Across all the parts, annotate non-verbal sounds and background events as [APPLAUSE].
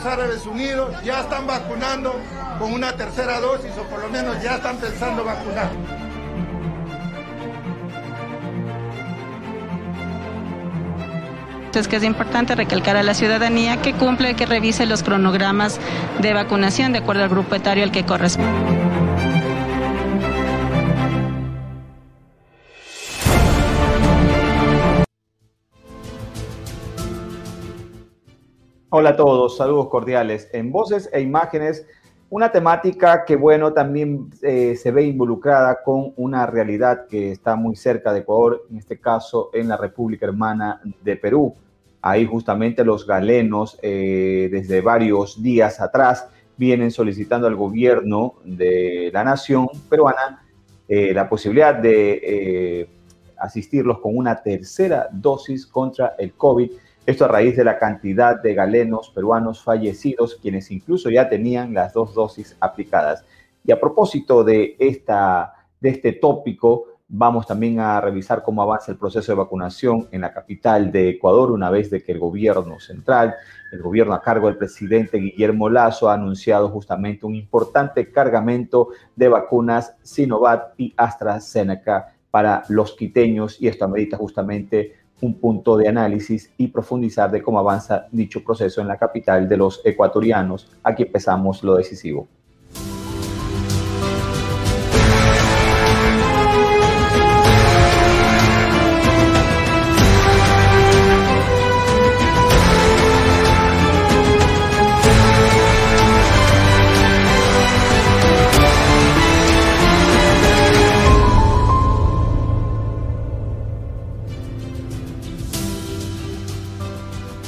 Emiratos Árabes Unidos ya están vacunando con una tercera dosis o por lo menos ya están pensando vacunar. Es que es importante recalcar a la ciudadanía que cumple, que revise los cronogramas de vacunación de acuerdo al grupo etario al que corresponde. Hola a todos, saludos cordiales. En voces e imágenes, una temática que, bueno, también eh, se ve involucrada con una realidad que está muy cerca de Ecuador, en este caso en la República Hermana de Perú. Ahí justamente los galenos, eh, desde varios días atrás, vienen solicitando al gobierno de la nación peruana eh, la posibilidad de asistirlos con una tercera dosis contra el COVID esto a raíz de la cantidad de galenos peruanos fallecidos, quienes incluso ya tenían las dos dosis aplicadas. Y a propósito de, esta, de este tópico, vamos también a revisar cómo avanza el proceso de vacunación en la capital de Ecuador, una vez de que el gobierno central, el gobierno a cargo del presidente Guillermo Lazo, ha anunciado justamente un importante cargamento de vacunas Sinovac y AstraZeneca para los quiteños, y esto amerita justamente un punto de análisis y profundizar de cómo avanza dicho proceso en la capital de los ecuatorianos. Aquí empezamos lo decisivo.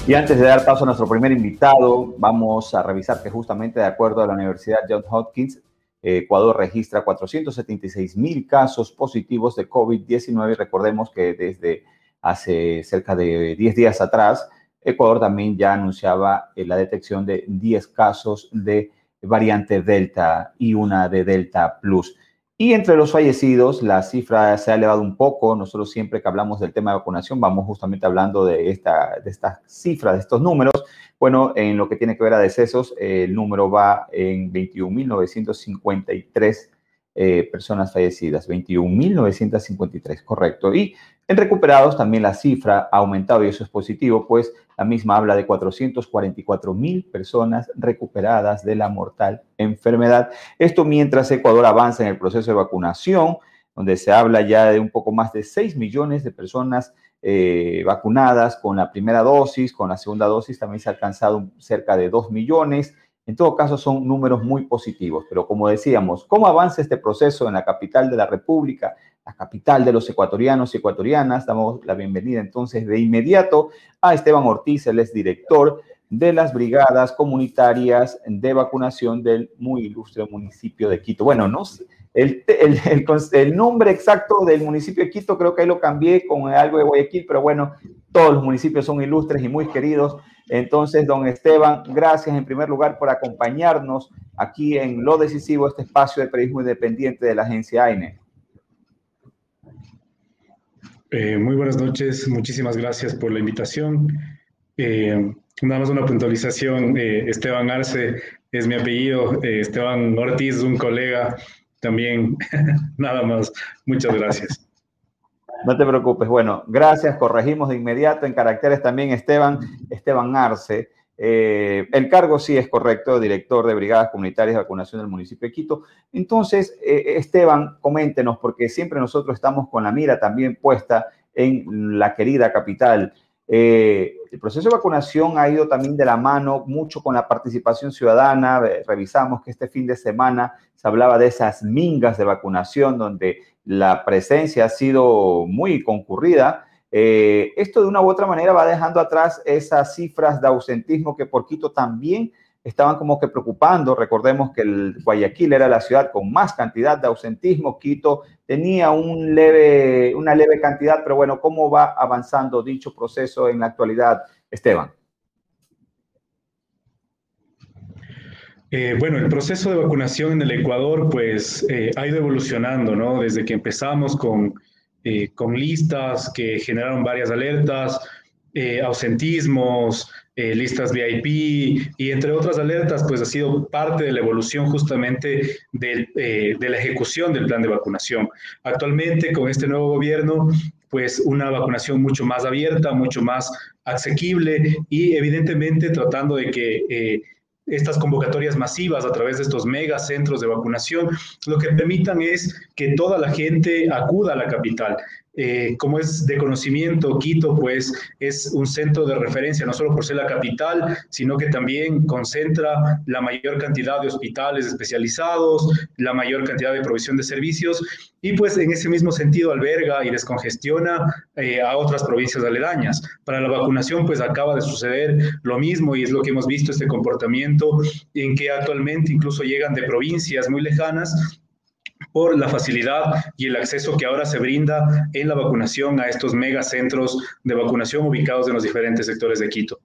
Y antes de dar paso a nuestro primer invitado, vamos a revisar que justamente de acuerdo a la Universidad Johns Hopkins, Ecuador registra 476 mil casos positivos de COVID-19 recordemos que desde hace cerca de 10 días atrás, Ecuador también ya anunciaba eh, la detección de 10 casos de variante Delta y una de Delta Plus. Y entre los fallecidos, la cifra se ha elevado un poco. Nosotros siempre que hablamos del tema de vacunación, vamos justamente hablando de esta, de esta cifra, de estos números. Bueno, en lo que tiene que ver a decesos, el número va en 21.953 eh, personas fallecidas, 21.953, correcto. Y en recuperados también la cifra ha aumentado y eso es positivo, pues la misma habla de 444 mil personas recuperadas de la mortal enfermedad. Esto mientras Ecuador avanza en el proceso de vacunación, donde se habla ya de un poco más de 6 millones de personas eh, vacunadas con la primera dosis, con la segunda dosis también se ha alcanzado cerca de 2 millones. En todo caso, son números muy positivos, pero como decíamos, ¿cómo avanza este proceso en la capital de la República? la capital de los ecuatorianos y ecuatorianas. Damos la bienvenida entonces de inmediato a Esteban Ortiz, él es director de las brigadas comunitarias de vacunación del muy ilustre municipio de Quito. Bueno, no sé, el, el, nombre exacto del municipio de Quito creo que ahí lo cambié con algo de Guayaquil, pero bueno, todos los municipios son ilustres y muy queridos. Entonces, don Esteban, gracias en primer lugar por acompañarnos aquí en Lo Decisivo, este espacio de periodismo independiente de la agencia AINE. Eh, muy buenas noches, muchísimas gracias por la invitación. Eh, nada más una puntualización, eh, Esteban Arce es mi apellido, Esteban Ortiz, un colega también, [LAUGHS] nada más. Muchas gracias. [LAUGHS] No te preocupes. Bueno, gracias. Corregimos de inmediato en caracteres también Esteban, Esteban Arce. el cargo sí es correcto, director de Brigadas Comunitarias de Vacunación del municipio de Quito. Entonces, Esteban, coméntenos, porque siempre nosotros estamos con la mira también puesta en la querida capital. Eh, el proceso de vacunación ha ido también de la mano mucho con la participación ciudadana. Revisamos que este fin de semana se hablaba de esas mingas de vacunación donde la presencia ha sido muy concurrida. Eh, esto de una u otra manera va dejando atrás esas cifras de ausentismo que por Quito también estaban como que preocupando. Recordemos que el Guayaquil era la ciudad con más cantidad de ausentismo, Quito tenía una leve cantidad, pero bueno, ¿cómo va avanzando dicho proceso en la actualidad, Esteban? Eh, bueno, el proceso de vacunación en el Ecuador pues eh, ha ido evolucionando, ¿no? Desde que empezamos con, eh, con listas que generaron varias alertas, ausentismos, eh, listas VIP y entre otras alertas, pues ha sido parte de la evolución justamente de la ejecución del plan de vacunación. Actualmente, con este nuevo gobierno, pues una vacunación mucho más abierta, mucho más asequible y evidentemente tratando de que estas convocatorias masivas a través de estos mega centros de vacunación, lo que permitan es que toda la gente acuda a la capital. Eh, como es de conocimiento, Quito pues es un centro de referencia no solo por ser la capital, sino que también concentra la mayor cantidad de hospitales especializados, la mayor cantidad de provisión de servicios y pues en ese mismo sentido alberga y descongestiona eh, a otras provincias aledañas. Para la vacunación pues acaba de suceder lo mismo y es lo que hemos visto este comportamiento en que actualmente incluso llegan de provincias muy lejanas por la facilidad y el acceso que ahora se brinda en la vacunación a estos megacentros de vacunación ubicados en los diferentes sectores de Quito.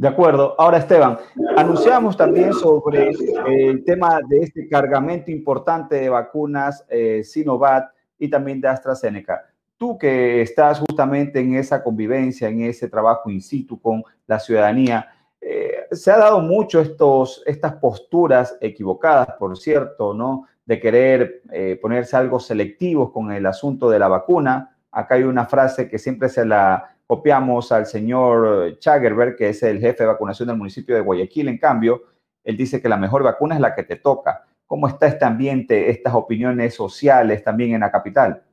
De acuerdo. Ahora, Esteban, anunciamos también sobre el tema de este cargamento importante de vacunas eh, Sinovac y también de AstraZeneca. Tú que estás justamente en esa convivencia, en ese trabajo in situ con la ciudadanía, eh, se ha dado mucho estos, estas posturas equivocadas, por cierto, ¿no? De querer eh, ponerse algo selectivos con el asunto de la vacuna. Acá hay una frase que siempre se la copiamos al señor Chagerberg, que es el jefe de vacunación del municipio de Guayaquil. En cambio, él dice que la mejor vacuna es la que te toca. ¿Cómo está este ambiente, estas opiniones sociales también en la capital?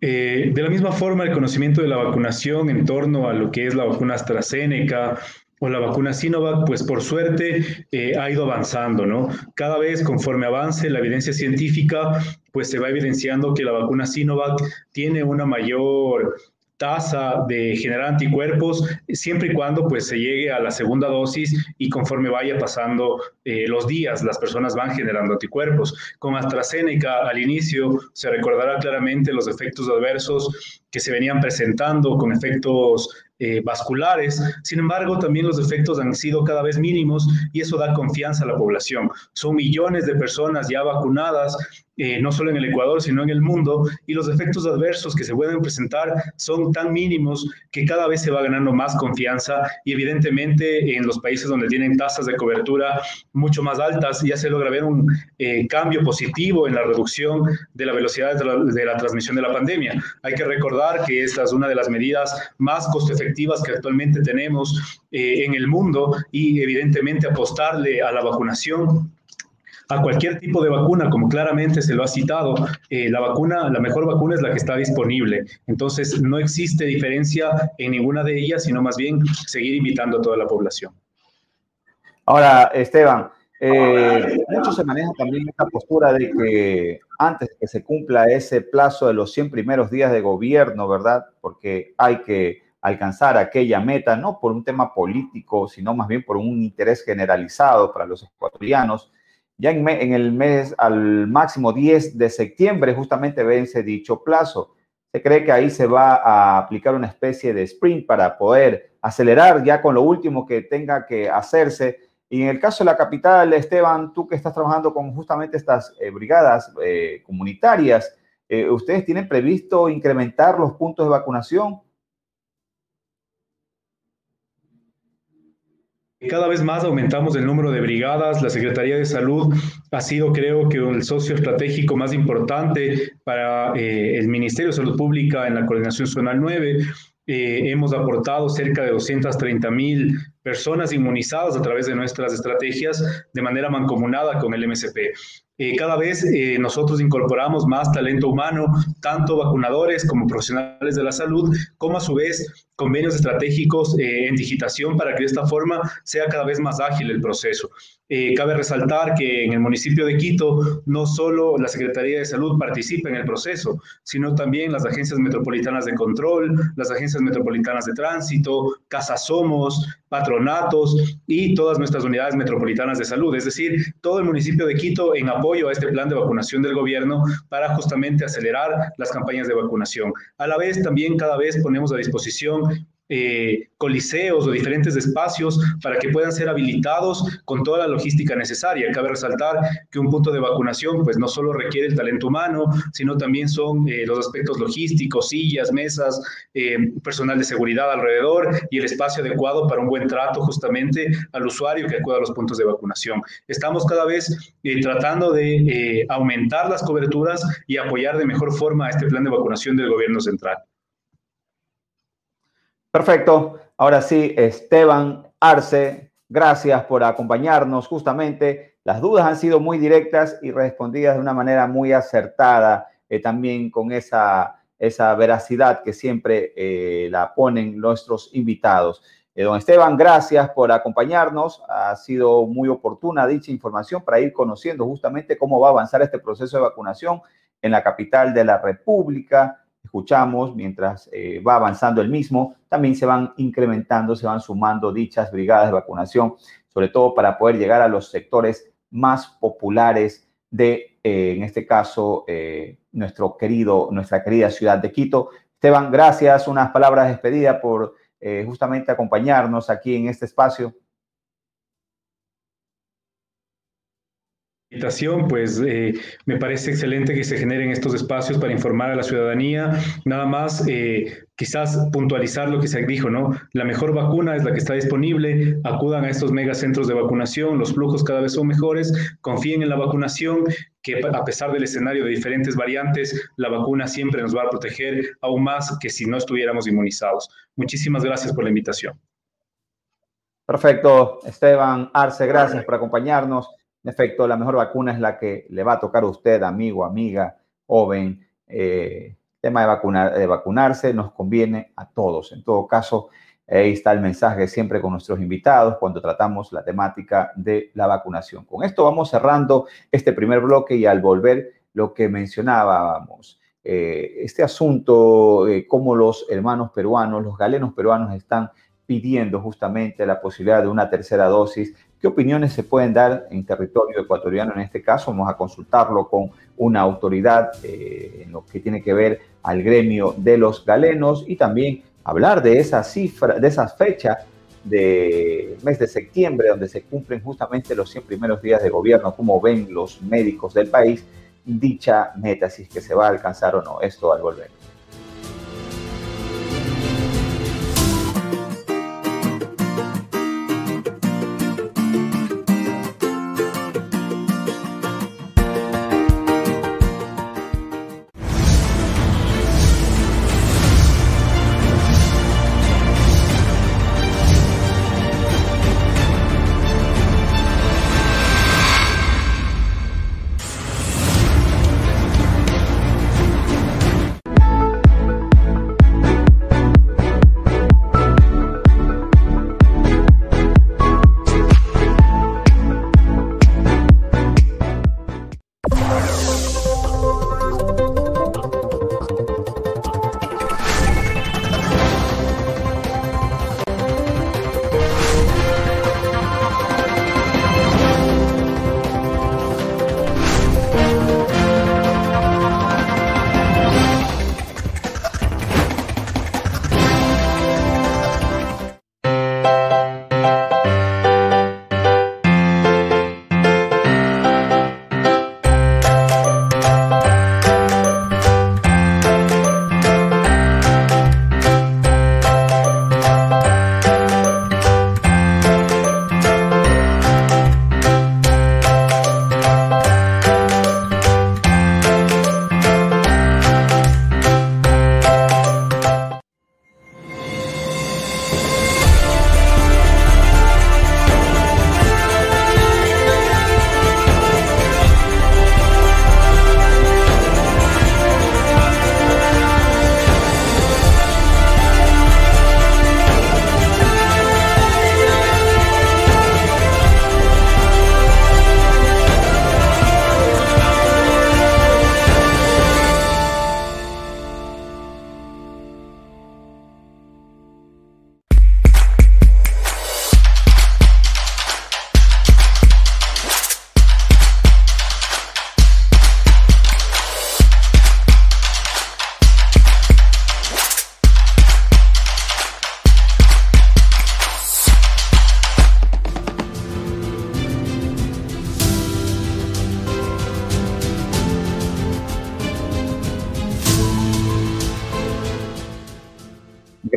Eh, de la misma forma, el conocimiento de la vacunación en torno a lo que es la vacuna AstraZeneca o la vacuna Sinovac, pues por suerte eh, ha ido avanzando, ¿no? Cada vez conforme avance la evidencia científica, pues se va evidenciando que la vacuna Sinovac tiene una mayor tasa de generar anticuerpos siempre y cuando pues se llegue a la segunda dosis y conforme vaya pasando eh, los días las personas van generando anticuerpos. Con AstraZeneca al inicio se recordará claramente los efectos adversos que se venían presentando con efectos eh, vasculares. Sin embargo, también los efectos han sido cada vez mínimos y eso da confianza a la población. Son millones de personas ya vacunadas eh, no solo en el Ecuador, sino en el mundo, y los efectos adversos que se pueden presentar son tan mínimos que cada vez se va ganando más confianza y evidentemente en los países donde tienen tasas de cobertura mucho más altas ya se logra ver un eh, cambio positivo en la reducción de la velocidad de la, transmisión de la pandemia. Hay que recordar que esta es una de las medidas más costo efectivas que actualmente tenemos eh, en el mundo y evidentemente apostarle a la vacunación a cualquier tipo de vacuna, como claramente se lo ha citado, eh, la vacuna, la mejor vacuna es la que está disponible. Entonces, no existe diferencia en ninguna de ellas, sino más bien seguir invitando a toda la población. Ahora, Esteban, eh, mucho se maneja también esta postura de que antes que se cumpla ese plazo de los 100 primeros días de gobierno, ¿verdad? Porque hay que alcanzar aquella meta, no por un tema político, sino más bien por un interés generalizado para los ecuatorianos. Ya en, el mes, al máximo 10 de septiembre, justamente vence dicho plazo. Se cree que ahí se va a aplicar una especie de sprint para poder acelerar ya con lo último que tenga que hacerse. Y en el caso de la capital, Esteban, tú que estás trabajando con justamente estas eh, brigadas eh, comunitarias, eh, ¿ustedes tienen previsto incrementar los puntos de vacunación? Cada vez más aumentamos el número de brigadas. La Secretaría de Salud ha sido, creo que, el socio estratégico más importante para eh, el Ministerio de Salud Pública en la Coordinación Zonal 9. Eh, hemos aportado cerca de 230 mil personas inmunizadas a través de nuestras estrategias de manera mancomunada con el MSP. Eh, cada vez eh, nosotros incorporamos más talento humano, tanto vacunadores como profesionales de la salud, como a su vez convenios estratégicos eh, en digitación para que de esta forma sea cada vez más ágil el proceso. cabe resaltar que en el municipio de Quito no solo la Secretaría de Salud participa en el proceso, sino también las agencias metropolitanas de control, las agencias metropolitanas de tránsito, Casa Somos, patronatos y todas nuestras unidades metropolitanas de salud, es decir, todo el municipio de Quito en apoyo a este plan de vacunación del gobierno para justamente acelerar las campañas de vacunación. A la vez, también cada vez ponemos a disposición eh, coliseos o diferentes espacios para que puedan ser habilitados con toda la logística necesaria. Cabe resaltar que un punto de vacunación pues no solo requiere el talento humano, sino también son eh, los aspectos logísticos, sillas, mesas, eh, personal de seguridad alrededor y el espacio adecuado para un buen trato justamente al usuario que acuda a los puntos de vacunación. Estamos cada vez tratando de aumentar las coberturas y apoyar de mejor forma este plan de vacunación del gobierno central. Perfecto. Ahora sí, Esteban Arce, gracias por acompañarnos. Justamente las dudas han sido muy directas y respondidas de una manera muy acertada, eh, también con esa, esa veracidad que siempre eh, la ponen nuestros invitados. Eh, don Esteban, gracias por acompañarnos. Ha sido muy oportuna dicha información para ir conociendo justamente cómo va a avanzar este proceso de vacunación en la capital de la República escuchamos mientras eh, va avanzando el mismo, también se van incrementando, se van sumando dichas brigadas de vacunación, sobre todo para poder llegar a los sectores más populares de, eh, en este caso, eh, nuestro querido, nuestra querida ciudad de Quito. Esteban, gracias, unas palabras de despedida por justamente acompañarnos aquí en este espacio. Pues eh, me parece excelente que se generen estos espacios para informar a la ciudadanía. Nada más, eh, quizás puntualizar lo que se dijo, ¿no? La mejor vacuna es la que está disponible. Acudan a estos megacentros de vacunación, los flujos cada vez son mejores. Confíen en la vacunación, que a pesar del escenario de diferentes variantes, la vacuna siempre nos va a proteger aún más que si no estuviéramos inmunizados. Muchísimas gracias por la invitación. Perfecto, Esteban Arce, gracias por acompañarnos. Efecto, la mejor vacuna es la que le va a tocar a usted, amigo, amiga, joven. Eh, tema de, vacunar, de vacunarse nos conviene a todos. En todo caso, ahí está el mensaje siempre con nuestros invitados cuando tratamos la temática de la vacunación. Con esto vamos cerrando este primer bloque y al volver lo que mencionábamos, eh, este asunto, eh, cómo los hermanos peruanos, los galenos peruanos están pidiendo justamente la posibilidad de una tercera dosis ¿Qué opiniones se pueden dar en territorio ecuatoriano en este caso? Vamos a consultarlo con una autoridad eh, en lo que tiene que ver al gremio de los galenos y también hablar de esa cifra, de esas fechas de mes de septiembre, donde se cumplen justamente los 100 primeros días de gobierno, cómo ven los médicos del país dicha meta, si es que se va a alcanzar o no. Esto al volver.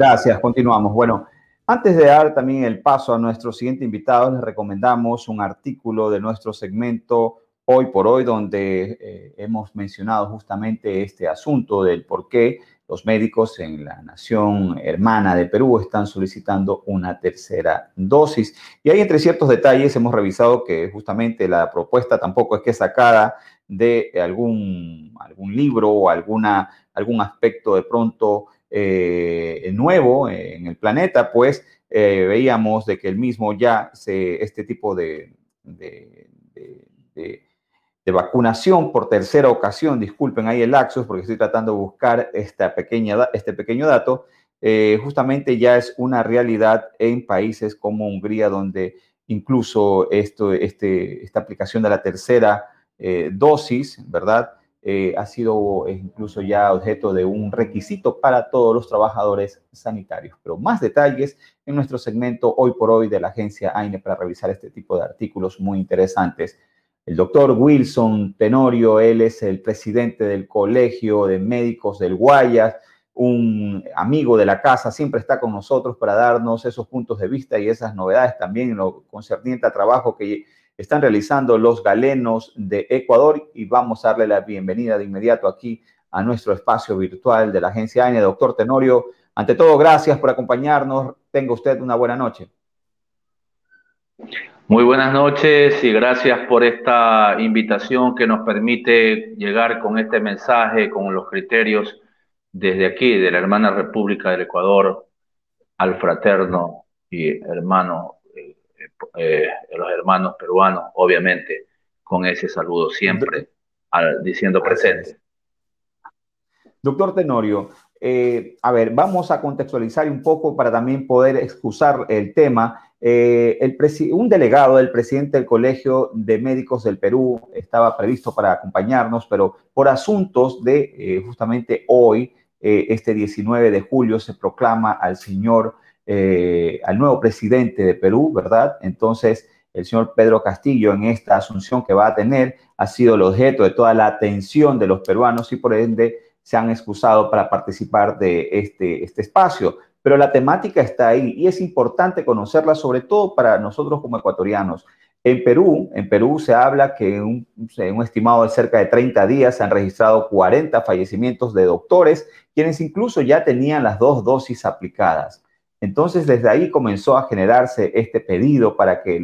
Gracias, continuamos. Bueno, antes de dar también el paso a nuestro siguiente invitado, les recomendamos un artículo de nuestro segmento Hoy por Hoy, donde eh, hemos mencionado justamente este asunto del por qué los médicos en la nación hermana de Perú están solicitando una tercera dosis. Y ahí entre ciertos detalles hemos revisado que justamente la propuesta tampoco es que sacada de algún, algún libro o alguna, algún aspecto de pronto eh, nuevo en el planeta, pues eh, veíamos de que el mismo ya se, este tipo de, vacunación por tercera ocasión, disculpen ahí el laxus porque estoy tratando de buscar pequeña, este pequeño dato, eh, justamente ya es una realidad en países como Hungría, donde incluso esto, este, esta aplicación de la tercera dosis, ¿verdad? Eh, ha sido incluso ya objeto de un requisito para todos los trabajadores sanitarios. Pero más detalles en nuestro segmento hoy por hoy de la agencia AINE para revisar este tipo de artículos muy interesantes. El doctor Wilson Tenorio, él es el presidente del Colegio de Médicos del Guayas, un amigo de la casa, siempre está con nosotros para darnos esos puntos de vista y esas novedades también en lo concerniente a trabajo que están realizando los galenos de Ecuador y vamos a darle la bienvenida de inmediato aquí a nuestro espacio virtual de la agencia ANE. Doctor Tenorio, ante todo, gracias por acompañarnos. Tenga usted una buena noche. Muy buenas noches y gracias por esta invitación que nos permite llegar con este mensaje, con los criterios desde aquí, de la hermana República del Ecuador, al fraterno y hermano eh, los hermanos peruanos, obviamente, con ese saludo siempre al, diciendo presente. Doctor Tenorio, eh, a ver, vamos a contextualizar un poco para también poder excusar el tema. Eh, el un delegado del presidente del Colegio de Médicos del Perú estaba previsto para acompañarnos, pero por asuntos de justamente hoy, este 19 de julio, se proclama al señor eh, al nuevo presidente de Perú, ¿verdad? Entonces, el señor Pedro Castillo en esta asunción que va a tener ha sido el objeto de toda la atención de los peruanos y por ende se han excusado para participar de este, este espacio. Pero la temática está ahí y es importante conocerla, sobre todo para nosotros como ecuatorianos. En Perú, en Perú se habla que en un, estimado de cerca de 30 días se han registrado 40 fallecimientos de doctores, quienes incluso ya tenían las dos dosis aplicadas. Entonces, desde ahí comenzó a generarse este pedido para que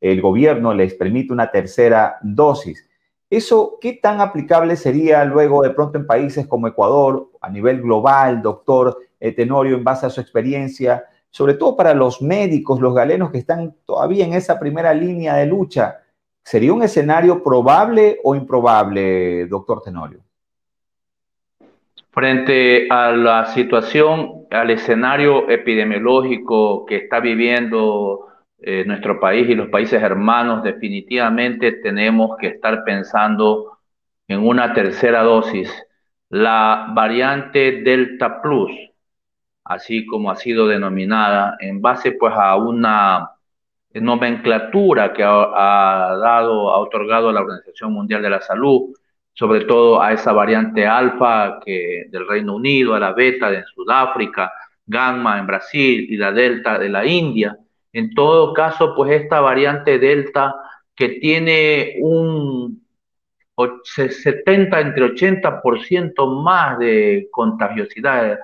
el gobierno les permita una tercera dosis. ¿Eso qué tan aplicable sería luego de pronto en países como Ecuador, a nivel global, doctor Tenorio, en base a su experiencia, sobre todo para los médicos, los galenos que están todavía en esa primera línea de lucha? ¿Sería un escenario probable o improbable, doctor Tenorio? Frente a la situación, al escenario epidemiológico que está viviendo eh, nuestro país y los países hermanos, definitivamente tenemos que estar pensando en una tercera dosis. La variante Delta Plus, así como ha sido denominada, en base pues a una nomenclatura que ha, ha dado, ha otorgado la Organización Mundial de la Salud, sobre todo a esa variante alfa que del Reino Unido, a la beta de Sudáfrica, gamma en Brasil y la delta de la India. En todo caso, pues esta variante delta que tiene un 70 entre 80% más de contagiosidad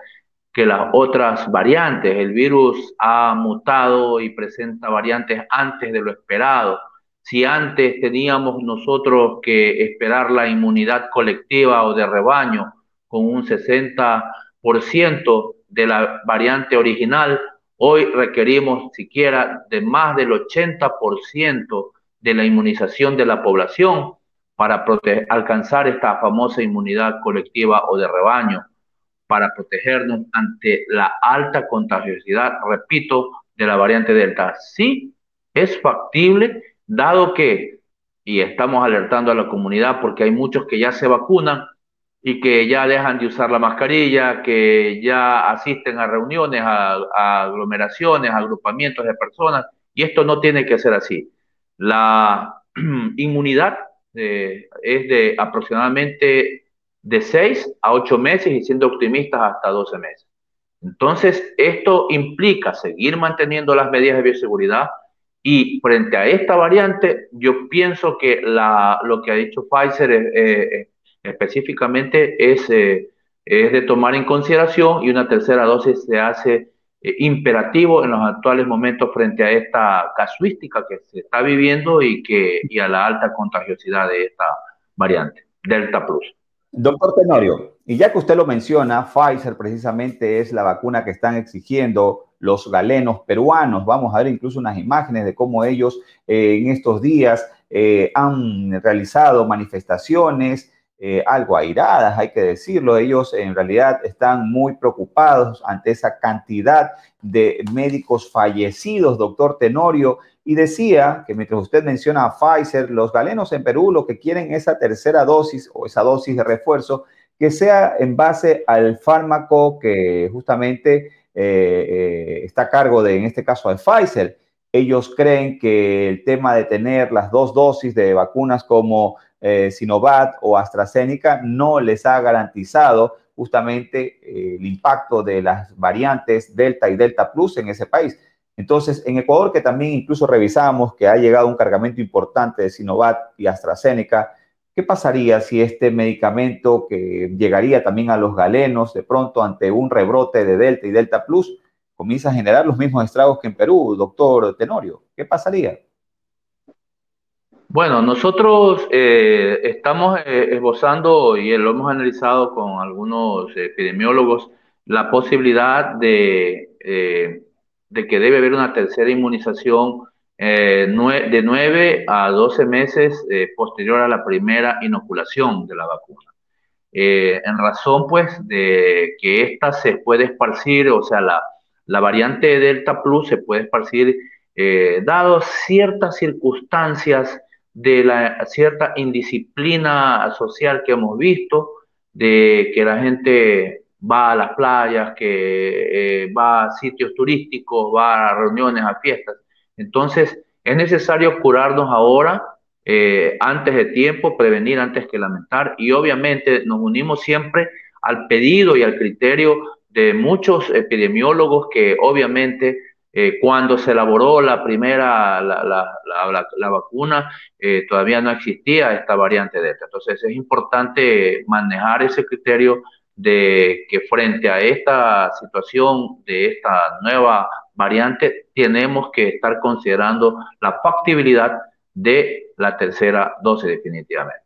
que las otras variantes. El virus ha mutado y presenta variantes antes de lo esperado si antes teníamos nosotros que esperar la inmunidad colectiva o de rebaño con un 60% de la variante original, hoy requerimos siquiera de más del 80% de la inmunización de la población para alcanzar esta famosa inmunidad colectiva o de rebaño, para protegernos ante la alta contagiosidad, repito, de la variante Delta. Sí, es factible Dado que, y estamos alertando a la comunidad porque hay muchos que ya se vacunan y que ya dejan de usar la mascarilla, que ya asisten a reuniones, a, aglomeraciones, a agrupamientos de personas, y esto no tiene que ser así. La [CLEARS THROAT] inmunidad eh, es de aproximadamente de 6 a 8 meses y siendo optimistas hasta 12 meses. Entonces, esto implica seguir manteniendo las medidas de bioseguridad y frente a esta variante, yo pienso que la, lo que ha dicho Pfizer eh, específicamente es, eh, es de tomar en consideración y una tercera dosis se hace eh, imperativo en los actuales momentos frente a esta casuística que se está viviendo y, que, y a la alta contagiosidad de esta variante, Delta Plus. Doctor Tenorio, y ya que usted lo menciona, Pfizer precisamente es la vacuna que están exigiendo los galenos peruanos. Vamos a ver incluso unas imágenes de cómo ellos eh, en estos días eh, han realizado manifestaciones, eh, algo airadas, hay que decirlo. Ellos en realidad están muy preocupados ante esa cantidad de médicos fallecidos, doctor Tenorio, y decía que mientras usted menciona a Pfizer, los galenos en Perú lo que quieren esa tercera dosis o esa dosis de refuerzo que sea en base al fármaco que justamente eh, eh, está a cargo de, en este caso, de Pfizer. Ellos creen que el tema de tener las dos dosis de vacunas como eh, Sinovac o AstraZeneca no les ha garantizado justamente eh, el impacto de las variantes Delta y Delta Plus en ese país. Entonces, en Ecuador, que también incluso revisamos que ha llegado un cargamento importante de Sinovac y AstraZeneca, ¿qué pasaría si este medicamento que llegaría también a los galenos de pronto ante un rebrote de Delta y Delta Plus comienza a generar los mismos estragos que en Perú, doctor Tenorio? ¿Qué pasaría? Bueno, nosotros eh, estamos eh, esbozando y lo hemos analizado con algunos epidemiólogos la posibilidad de, eh, de que debe haber una tercera inmunización de 9 a 12 meses posterior a la primera inoculación de la vacuna. en razón, pues, de que esta se puede esparcir, o sea, la, la variante Delta Plus se puede esparcir dado ciertas circunstancias de la cierta indisciplina social que hemos visto, de que la gente va a las playas, que eh, va a sitios turísticos, va a reuniones, a fiestas. Entonces, es necesario curarnos ahora, eh, antes de tiempo, prevenir antes que lamentar, y obviamente nos unimos siempre al pedido y al criterio de muchos epidemiólogos que obviamente eh, cuando se elaboró la primera, la, la, vacuna, eh, todavía no existía esta variante Delta. Entonces es importante manejar ese criterio de que frente a esta situación de esta nueva variante, tenemos que estar considerando la factibilidad de la tercera dosis definitivamente.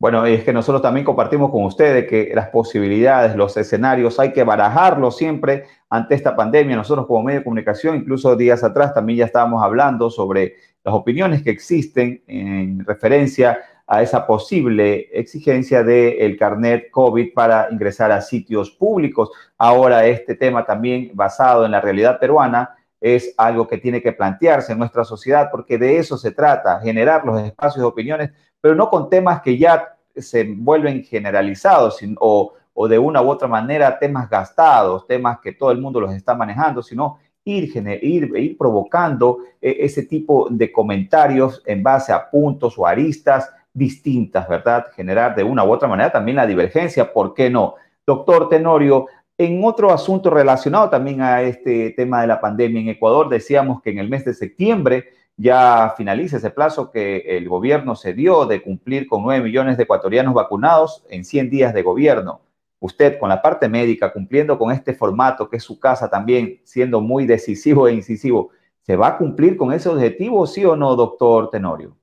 Bueno, es que nosotros también compartimos con ustedes que las posibilidades, los escenarios, hay que barajarlos siempre ante esta pandemia. Nosotros como medio de comunicación, incluso días atrás, también ya estábamos hablando sobre las opiniones que existen en referencia a esa posible exigencia del carnet COVID para ingresar a sitios públicos. Ahora este tema también basado en la realidad peruana es algo que tiene que plantearse en nuestra sociedad porque de eso se trata, generar los espacios de opiniones pero no con temas que ya se vuelven generalizados o, de una u otra manera temas gastados, temas que todo el mundo los está manejando, sino ir, ir, ir provocando eh, ese tipo de comentarios en base a puntos o aristas distintas, ¿verdad? Generar de una u otra manera también la divergencia, ¿por qué no? Doctor Tenorio, en otro asunto relacionado también a este tema de la pandemia en Ecuador, decíamos que en el mes de septiembre ya finaliza ese plazo que el gobierno se dio de cumplir con 9 millones de ecuatorianos vacunados en 100 días de gobierno. Usted con la parte médica, cumpliendo con este formato que es su casa también, siendo muy decisivo e incisivo, ¿se va a cumplir con ese objetivo, sí o no, doctor Tenorio?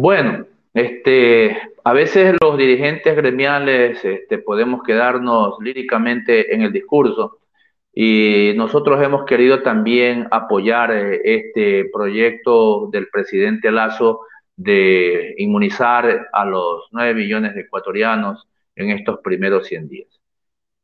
Bueno, este, a veces los dirigentes gremiales este, podemos quedarnos líricamente en el discurso, y nosotros hemos querido también apoyar eh, este proyecto del presidente Lazo de inmunizar a los 9 millones de ecuatorianos en estos primeros 100 días.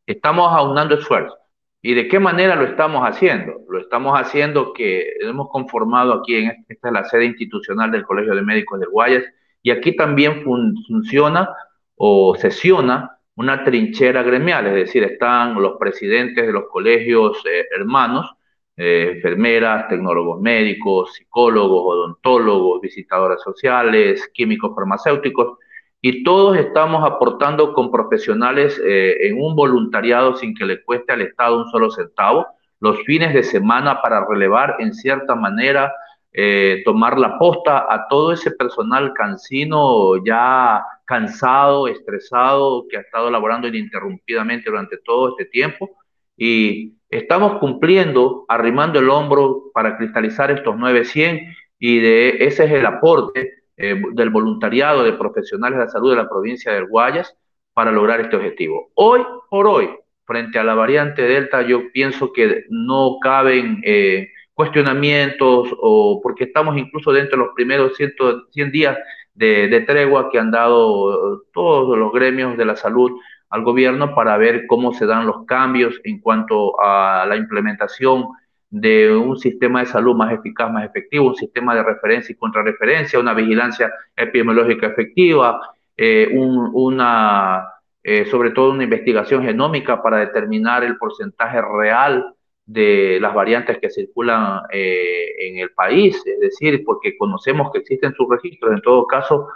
Estamos aunando esfuerzos. ¿Y de qué manera lo estamos haciendo? Estamos haciendo que hemos conformado aquí, en esta es la sede institucional del Colegio de Médicos del Guayas, y aquí también funciona o sesiona una trinchera gremial, es decir, están los presidentes de los colegios eh, hermanos, eh, enfermeras, tecnólogos médicos, psicólogos, odontólogos, visitadores sociales, químicos farmacéuticos, y todos estamos aportando con profesionales eh, en un voluntariado sin que le cueste al Estado un solo centavo, los fines de semana para relevar en cierta manera, eh, tomar la posta a todo ese personal cansino ya cansado, estresado, que ha estado laborando ininterrumpidamente durante todo este tiempo. Y estamos cumpliendo, arrimando el hombro para cristalizar estos 900 y ese es el aporte eh, del voluntariado de profesionales de la salud de la provincia del Guayas para lograr este objetivo. Hoy por hoy, frente a la variante Delta, yo pienso que no caben eh, cuestionamientos o porque estamos incluso dentro de los primeros 100, 100 días de, tregua que han dado todos los gremios de la salud al gobierno para ver cómo se dan los cambios en cuanto a la implementación de un sistema de salud más eficaz, más efectivo, un sistema de referencia y contrarreferencia, una vigilancia epidemiológica efectiva, eh, una, eh, sobre todo una investigación genómica para determinar el porcentaje real de las variantes que circulan eh, en el país, es decir, porque conocemos que existen sus registros, en todo caso,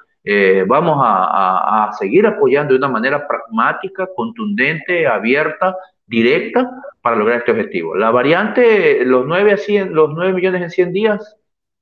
vamos a, a seguir apoyando de una manera pragmática, contundente, abierta, directa para lograr este objetivo. La variante, los 9, a 100, los 9 millones en 100 días,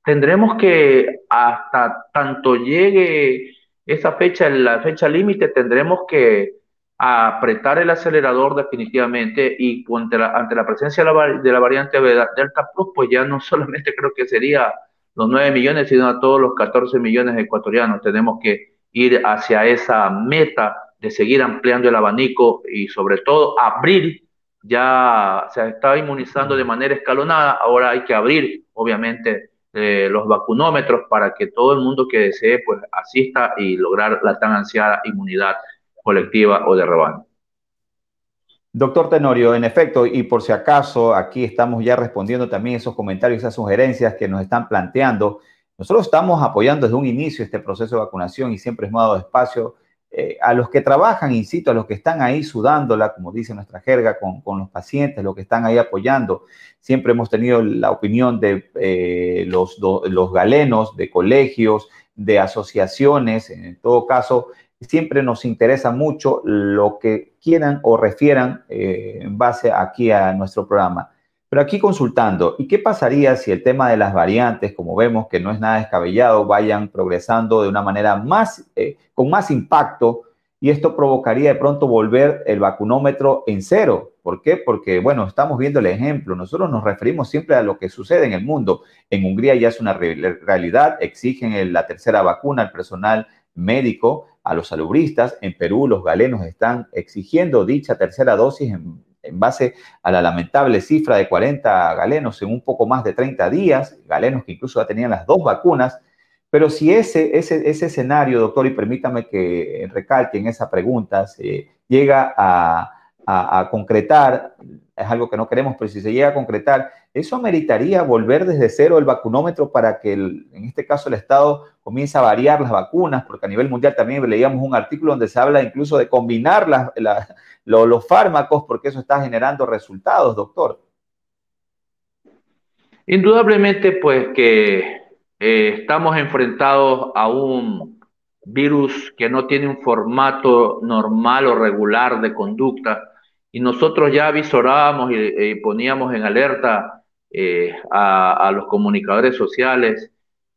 tendremos que hasta tanto llegue esa fecha, la fecha límite, tendremos que apretar el acelerador definitivamente y ante la, presencia de la, variante Delta Plus, pues ya no [LAUGHS] solamente creo que sería los 9 millones, sino a todos los 14 millones ecuatorianos. Tenemos que ir hacia esa meta de seguir ampliando el abanico y sobre todo abrir, ya se está inmunizando de manera escalonada, ahora hay que abrir obviamente eh, los vacunómetros para que todo el mundo que desee pues asista y lograr la tan ansiada inmunidad colectiva o de rebaño. Doctor Tenorio, en efecto, y por si acaso, aquí estamos ya respondiendo también esos comentarios, esas sugerencias que nos están planteando. Nosotros estamos apoyando desde un inicio este proceso de vacunación y siempre hemos dado espacio eh, a los que trabajan, insisto, a los que están ahí sudándola, como dice nuestra jerga, con, los pacientes, los que están ahí apoyando. Siempre hemos tenido la opinión de eh, los, los galenos, de colegios, de asociaciones, en todo caso, siempre nos interesa mucho lo que quieran o refieran eh, en base aquí a nuestro programa. Pero aquí consultando, ¿y qué pasaría si el tema de las variantes, como vemos que no es nada descabellado, vayan progresando de una manera más, eh, con más impacto y esto provocaría de pronto volver el vacunómetro en cero? ¿Por qué? Porque, bueno, estamos viendo el ejemplo. Nosotros nos referimos siempre a lo que sucede en el mundo. En Hungría ya es una realidad, exigen la tercera vacuna al personal médico, a los salubristas. En Perú los galenos están exigiendo dicha tercera dosis en en base a la lamentable cifra de 40 galenos en un poco más de 30 días, galenos que incluso ya tenían las dos vacunas. Pero si ese, ese, ese escenario, doctor, y permítame que recalque en esa pregunta, se llega a, a, concretar, es algo que no queremos, pero si se llega a concretar, ¿eso ameritaría volver desde cero el vacunómetro para que en este caso el Estado comience a variar las vacunas? Porque a nivel mundial también leíamos un artículo donde se habla incluso de combinar los fármacos porque eso está generando resultados, doctor. Indudablemente, pues que eh, estamos enfrentados a un virus que no tiene un formato normal o regular de conducta y nosotros ya avisorábamos y, poníamos en alerta eh, a, los comunicadores sociales,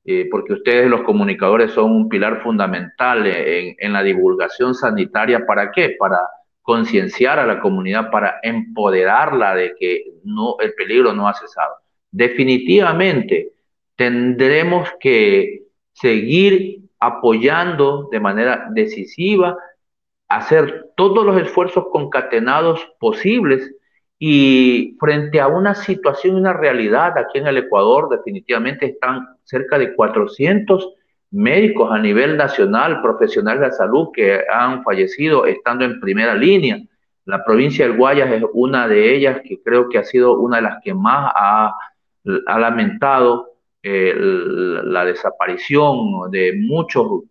eh, porque ustedes los comunicadores son un pilar fundamental en, en, la divulgación sanitaria. ¿Para qué? Para concienciar a la comunidad, para empoderarla de que no, el peligro no ha cesado. Definitivamente tendremos que seguir apoyando de manera decisiva hacer todos los esfuerzos concatenados posibles y frente a una situación, una realidad aquí en el Ecuador, definitivamente están cerca de 400 médicos a nivel nacional, profesionales de la salud que han fallecido estando en primera línea. La provincia del Guayas es una de ellas que creo que ha sido una de las que más ha, lamentado eh, la desaparición de muchos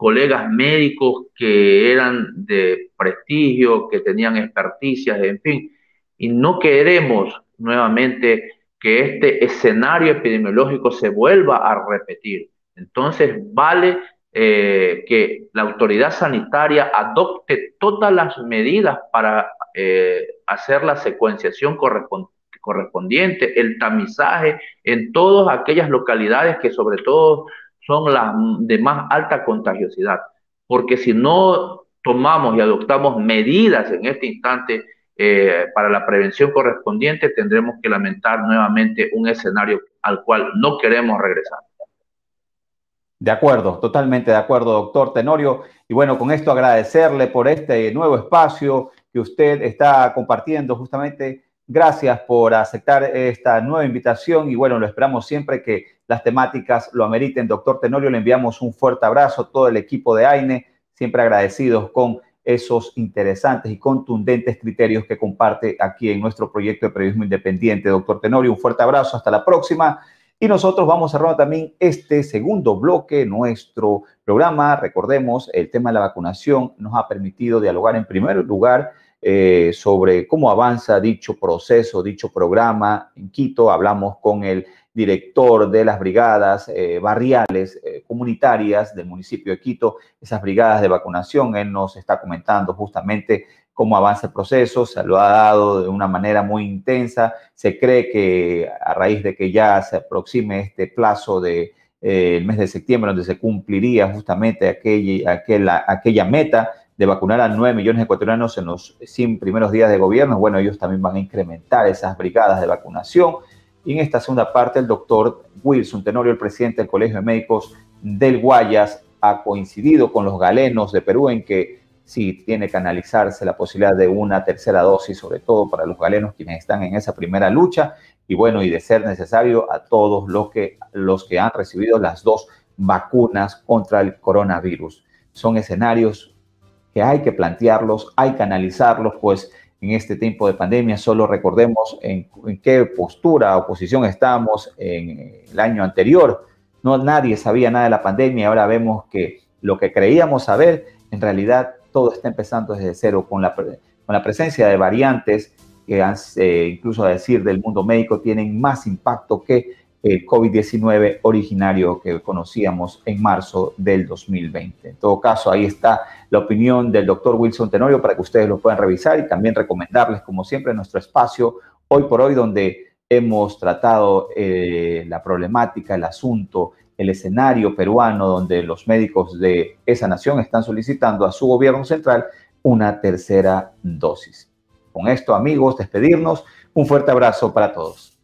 colegas médicos que eran de prestigio, que tenían experticias, en fin. Y no queremos nuevamente que este escenario epidemiológico se vuelva a repetir. Entonces, vale eh, que la autoridad sanitaria adopte todas las medidas para eh, hacer la secuenciación correspondiente, el tamizaje en todas aquellas localidades que sobre todo son las de más alta contagiosidad. Porque si no tomamos y adoptamos medidas en este instante eh, para la prevención correspondiente, tendremos que lamentar nuevamente un escenario al cual no queremos regresar. De acuerdo, totalmente de acuerdo, doctor Tenorio. Y bueno, con esto agradecerle por este nuevo espacio que usted está compartiendo justamente. Gracias por aceptar esta nueva invitación y bueno, lo esperamos siempre que las temáticas lo ameriten. Doctor Tenorio, le enviamos un fuerte abrazo a todo el equipo de AINE, siempre agradecidos con esos interesantes y contundentes criterios que comparte aquí en nuestro proyecto de periodismo independiente. Doctor Tenorio, un fuerte abrazo, hasta la próxima. Y nosotros vamos a cerrar también este segundo bloque, nuestro programa. Recordemos, el tema de la vacunación nos ha permitido dialogar en primer lugar eh, sobre cómo avanza dicho proceso, dicho programa. En Quito hablamos con el director de las brigadas eh, barriales eh, comunitarias del municipio de Quito, esas brigadas de vacunación. Él nos está comentando justamente cómo avanza el proceso, se lo ha dado de una manera muy intensa. Se cree que a raíz de que ya se aproxime este plazo de mes de septiembre, donde se cumpliría justamente aquella meta de vacunar a 9 millones de ecuatorianos en los 100 primeros días de gobierno, bueno, ellos también van a incrementar esas brigadas de vacunación. Y en esta segunda parte, el doctor Wilson Tenorio, el presidente del Colegio de Médicos del Guayas, ha coincidido con los galenos de Perú en que sí tiene que analizarse la posibilidad de una tercera dosis, sobre todo para los galenos quienes están en esa primera lucha, y bueno, y de ser necesario a todos los que, los que han recibido las dos vacunas contra el coronavirus. Son escenarios que hay que plantearlos, hay que analizarlos, pues en este tiempo de pandemia solo recordemos en, qué postura o posición estamos en el año anterior. No nadie sabía nada de la pandemia ahora vemos que lo que creíamos saber en realidad todo está empezando desde cero con la, con la presencia de variantes que, eh, incluso a decir del mundo médico, tienen más impacto que el COVID-19 originario que conocíamos en marzo del 2020. En todo caso, ahí está la opinión del doctor Wilson Tenorio para que ustedes lo puedan revisar y también recomendarles, como siempre, nuestro espacio hoy por hoy, donde hemos tratado eh, la problemática, el asunto el escenario peruano donde los médicos de esa nación están solicitando a su gobierno central una tercera dosis. Con esto, amigos, despedirnos. Un fuerte abrazo para todos.